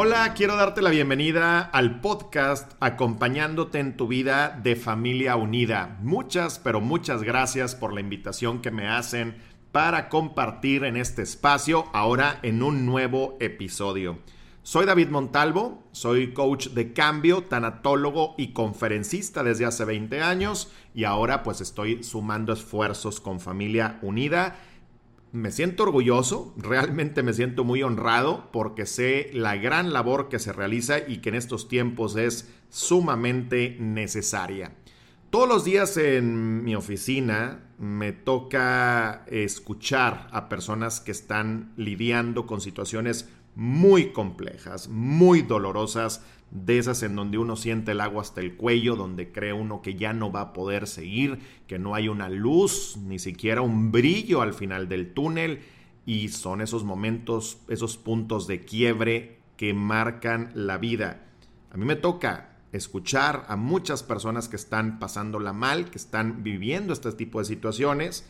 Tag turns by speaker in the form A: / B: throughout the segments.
A: Hola, quiero darte la bienvenida al podcast acompañándote en tu vida de familia unida. Muchas, pero muchas gracias por la invitación que me hacen para compartir en este espacio ahora en un nuevo episodio. Soy David Montalvo, soy coach de cambio, tanatólogo y conferencista desde hace 20 años y ahora pues estoy sumando esfuerzos con Familia Unida me siento orgulloso, realmente me siento muy honrado porque sé la gran labor que se realiza y que en estos tiempos es sumamente necesaria. Todos los días en mi oficina me toca escuchar a personas que están lidiando con situaciones muy complejas, muy dolorosas, de esas en donde uno siente el agua hasta el cuello, donde cree uno que ya no va a poder seguir, que no hay una luz, ni siquiera un brillo al final del túnel, y son esos momentos, esos puntos de quiebre que marcan la vida. A mí me toca escuchar a muchas personas que están pasándola mal, que están viviendo este tipo de situaciones,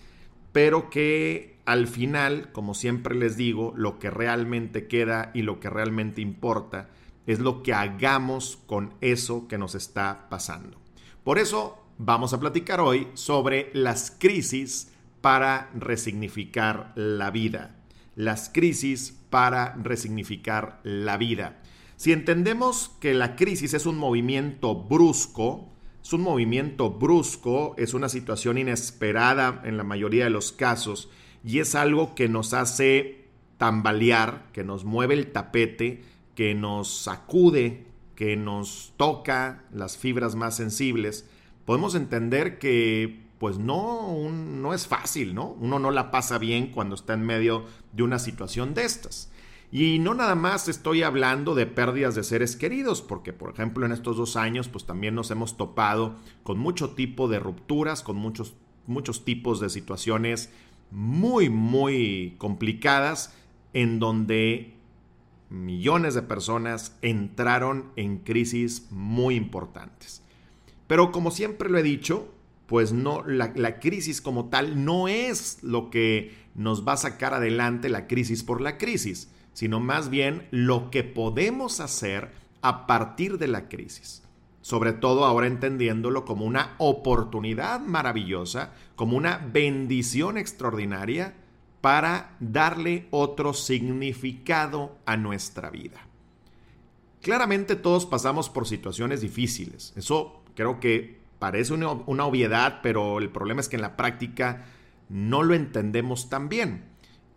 A: pero que al final, como siempre les digo, lo que realmente queda y lo que realmente importa es lo que hagamos con eso que nos está pasando. Por eso vamos a platicar hoy sobre las crisis para resignificar la vida. Las crisis para resignificar la vida. Si entendemos que la crisis es un movimiento brusco, es un movimiento brusco, es una situación inesperada en la mayoría de los casos y es algo que nos hace tambalear, que nos mueve el tapete, que nos sacude, que nos toca las fibras más sensibles, podemos entender que pues no, no es fácil, ¿no? Uno no la pasa bien cuando está en medio de una situación de estas. Y no nada más estoy hablando de pérdidas de seres queridos, porque por ejemplo en estos dos años pues también nos hemos topado con mucho tipo de rupturas, con muchos, muchos tipos de situaciones muy, muy complicadas en donde millones de personas entraron en crisis muy importantes. Pero como siempre lo he dicho, pues no, la, la, crisis como tal no es lo que nos va a sacar adelante la crisis por la crisis, sino más bien lo que podemos hacer a partir de la crisis. Sobre todo ahora entendiéndolo como una oportunidad maravillosa, como una bendición extraordinaria para darle otro significado a nuestra vida. Claramente todos pasamos por situaciones difíciles. Eso creo que parece una, obviedad, pero el problema es que en la práctica no lo entendemos tan bien.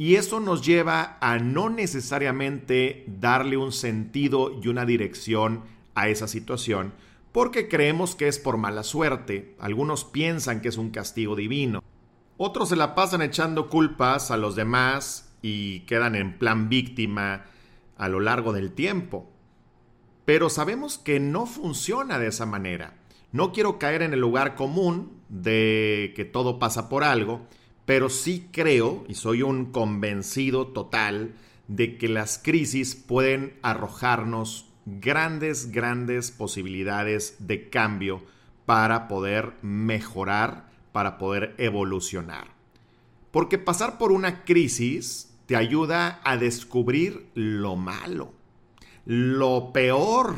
A: Y eso nos lleva a no necesariamente darle un sentido y una dirección a esa situación, porque creemos que es por mala suerte. Algunos piensan que es un castigo divino. Otros se la pasan echando culpas a los demás y quedan en plan víctima a lo largo del tiempo. Pero sabemos que no funciona de esa manera. No quiero caer en el lugar común de que todo pasa por algo, pero sí creo, y soy un convencido total, de que las crisis pueden arrojarnos grandes, grandes posibilidades de cambio para poder mejorar para poder evolucionar. Porque pasar por una crisis te ayuda a descubrir lo malo, lo peor.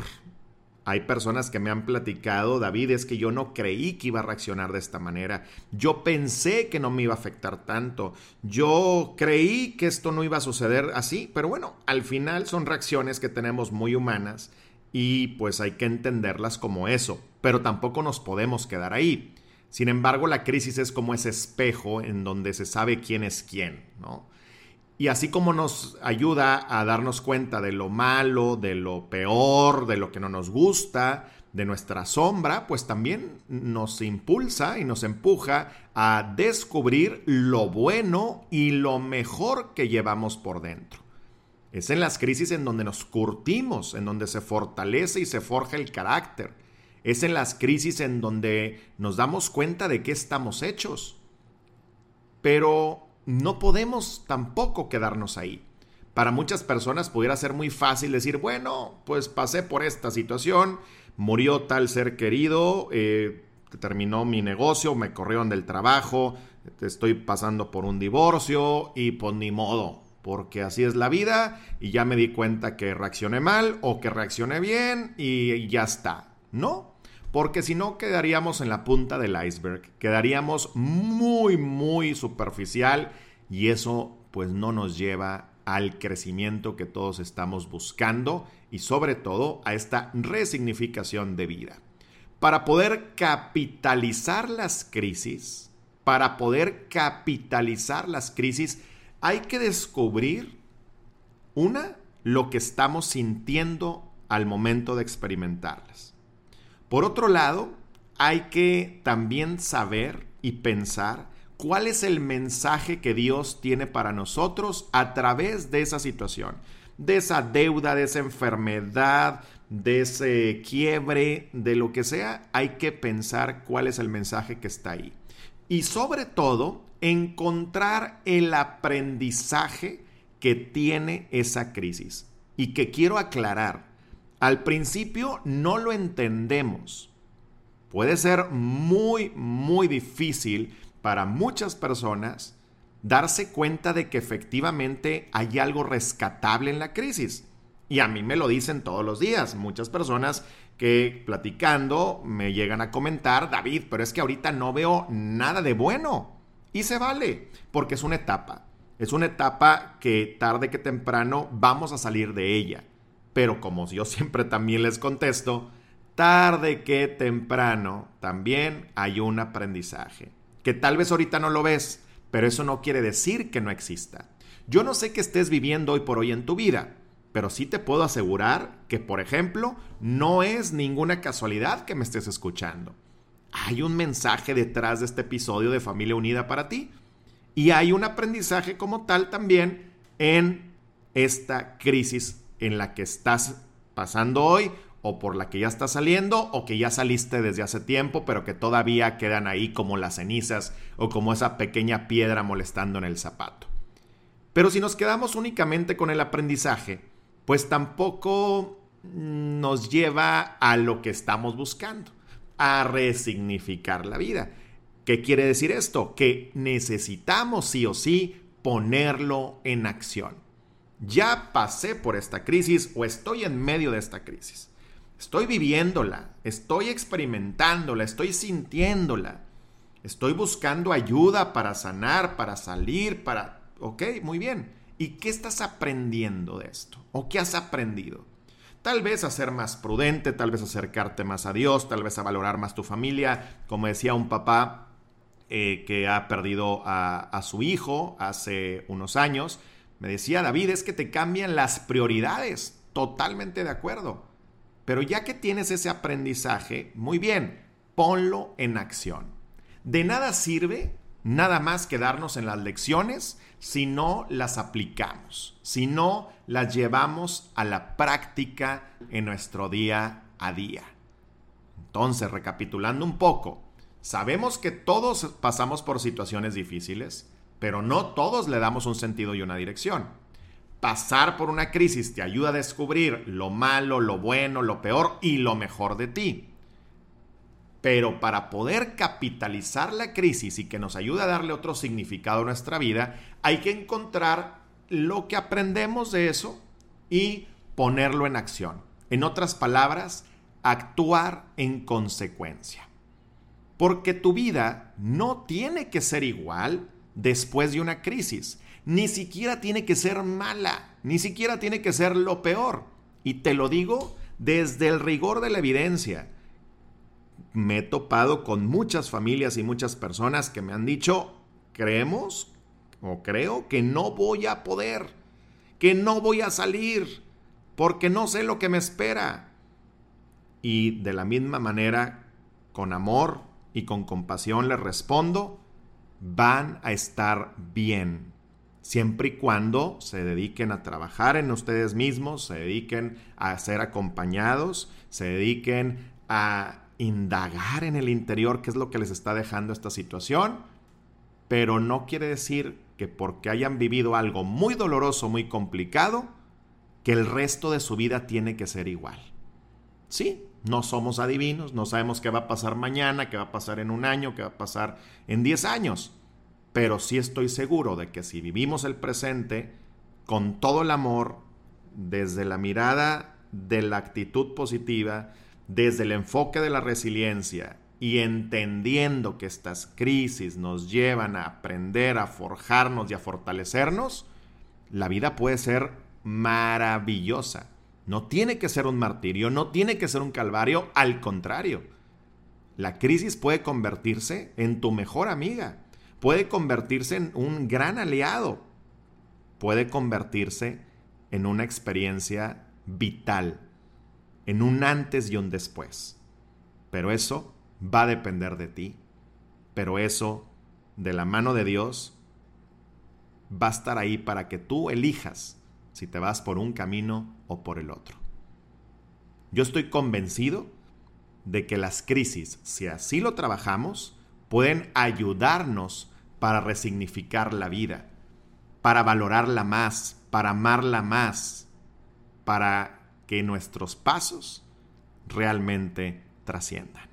A: Hay personas que me han platicado, David, es que yo no creí que iba a reaccionar de esta manera. Yo pensé que no me iba a afectar tanto. Yo creí que esto no iba a suceder así. Pero bueno, al final son reacciones que tenemos muy humanas y pues hay que entenderlas como eso. Pero tampoco nos podemos quedar ahí. Sin embargo, la crisis es como ese espejo en donde se sabe quién es quién, ¿no? Y así como nos ayuda a darnos cuenta de lo malo, de lo peor, de lo que no nos gusta, de nuestra sombra, pues también nos impulsa y nos empuja a descubrir lo bueno y lo mejor que llevamos por dentro. Es en las crisis en donde nos curtimos, en donde se fortalece y se forja el carácter Es en las crisis en donde nos damos cuenta de qué estamos hechos. Pero no podemos tampoco quedarnos ahí. Para muchas personas pudiera ser muy fácil decir, bueno, pues pasé por esta situación, murió tal ser querido, eh, terminó mi negocio, me corrieron del trabajo, estoy pasando por un divorcio y pues ni modo, porque así es la vida y ya me di cuenta que reaccioné mal o que reaccioné bien y ya está. No, porque si no quedaríamos en la punta del iceberg, quedaríamos muy, muy superficial y eso pues no nos lleva al crecimiento que todos estamos buscando y sobre todo a esta resignificación de vida. Para poder capitalizar las crisis, para poder capitalizar las crisis, hay que descubrir, una, lo que estamos sintiendo al momento de experimentarlas. Por otro lado, hay que también saber y pensar cuál es el mensaje que Dios tiene para nosotros a través de esa situación, de esa deuda, de esa enfermedad, de ese quiebre, de lo que sea, hay que pensar cuál es el mensaje que está ahí. Y sobre todo, encontrar el aprendizaje que tiene esa crisis. Y que quiero aclarar, al principio no lo entendemos. Puede ser muy, muy difícil para muchas personas darse cuenta de que efectivamente hay algo rescatable en la crisis. Y a mí me lo dicen todos los días. Muchas personas que platicando me llegan a comentar, David, pero es que ahorita no veo nada de bueno. Y se vale, porque es una etapa. Es una etapa que tarde que temprano vamos a salir de ella. Pero como yo siempre también les contesto, tarde que temprano también hay un aprendizaje. Que tal vez ahorita no lo ves, pero eso no quiere decir que no exista. Yo no sé qué estés viviendo hoy por hoy en tu vida, pero sí te puedo asegurar que, por ejemplo, no es ninguna casualidad que me estés escuchando. Hay un mensaje detrás de este episodio de Familia Unida para ti. Y hay un aprendizaje como tal también en esta crisis en la que estás pasando hoy o por la que ya estás saliendo o que ya saliste desde hace tiempo pero que todavía quedan ahí como las cenizas o como esa pequeña piedra molestando en el zapato. Pero si nos quedamos únicamente con el aprendizaje, pues tampoco nos lleva a lo que estamos buscando, a resignificar la vida. ¿Qué quiere decir esto? Que necesitamos sí o sí ponerlo en acción. Ya pasé por esta crisis o estoy en medio de esta crisis. Estoy viviéndola, estoy experimentándola, estoy sintiéndola. Estoy buscando ayuda para sanar, para salir, para... Ok, muy bien. ¿Y qué estás aprendiendo de esto? ¿O qué has aprendido? Tal vez a ser más prudente, tal vez acercarte más a Dios, tal vez a valorar más tu familia. Como decía un papá eh, que ha perdido a, a su hijo hace unos años, me decía, David, es que te cambian las prioridades. Totalmente de acuerdo. Pero ya que tienes ese aprendizaje, muy bien, ponlo en acción. De nada sirve nada más quedarnos en las lecciones si no las aplicamos, si no las llevamos a la práctica en nuestro día a día. Entonces, recapitulando un poco, sabemos que todos pasamos por situaciones difíciles, pero no todos le damos un sentido y una dirección. Pasar por una crisis te ayuda a descubrir lo malo, lo bueno, lo peor y lo mejor de ti. Pero para poder capitalizar la crisis y que nos ayude a darle otro significado a nuestra vida, hay que encontrar lo que aprendemos de eso y ponerlo en acción. En otras palabras, actuar en consecuencia. Porque tu vida no tiene que ser igual después de una crisis. Ni siquiera tiene que ser mala, ni siquiera tiene que ser lo peor. Y te lo digo desde el rigor de la evidencia me he topado con muchas familias y muchas personas que me han dicho, creemos o creo que no voy a poder, que no voy a salir, porque no sé lo que me espera. Y de la misma manera, con amor y con compasión les respondo, van a estar bien, siempre y cuando se dediquen a trabajar en ustedes mismos, se dediquen a ser acompañados, se dediquen a indagar en el interior qué es lo que les está dejando esta situación, pero no quiere decir que porque hayan vivido algo muy doloroso, muy complicado, que el resto de su vida tiene que ser igual. Sí, no somos adivinos, no sabemos qué va a pasar mañana, qué va a pasar en un año, qué va a pasar en 10 años, pero sí estoy seguro de que si vivimos el presente con todo el amor, desde la mirada de la actitud positiva, desde el enfoque de la resiliencia y entendiendo que estas crisis nos llevan a aprender, a forjarnos y a fortalecernos, la vida puede ser maravillosa. No tiene que ser un martirio, no tiene que ser un calvario, al contrario. La crisis puede convertirse en tu mejor amiga, puede convertirse en un gran aliado, puede convertirse en una experiencia vital, en un antes y un después. Pero eso va a depender de ti. Pero eso, de la mano de Dios, va a estar ahí para que tú elijas si te vas por un camino o por el otro. Yo estoy convencido de que las crisis, si así lo trabajamos, pueden ayudarnos para resignificar la vida, para valorarla más, para amarla más, para que nuestros pasos realmente trasciendan.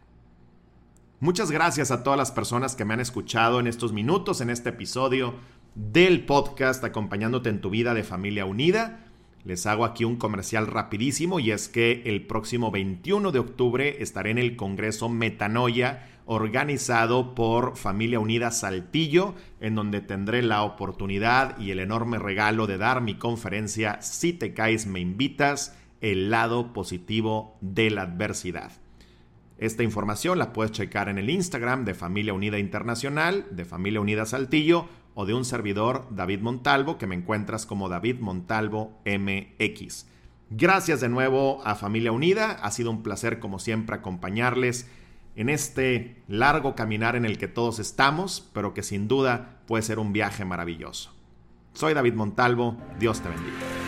A: Muchas gracias a todas las personas que me han escuchado en estos minutos, en este episodio del podcast Acompañándote en tu vida de familia unida. Les hago aquí un comercial rapidísimo y es que el próximo 21 de octubre estaré en el Congreso Metanoia organizado por Familia Unida Saltillo, en donde tendré la oportunidad y el enorme regalo de dar mi conferencia Si te caes me invitas, el lado positivo de la adversidad. Esta información la puedes checar en el Instagram de Familia Unida Internacional, de Familia Unida Saltillo o de un servidor, David Montalvo, que me encuentras como David Montalvo MX. Gracias de nuevo a Familia Unida, ha sido un placer como siempre acompañarles en este largo caminar en el que todos estamos, pero que sin duda puede ser un viaje maravilloso. Soy David Montalvo, Dios te bendiga.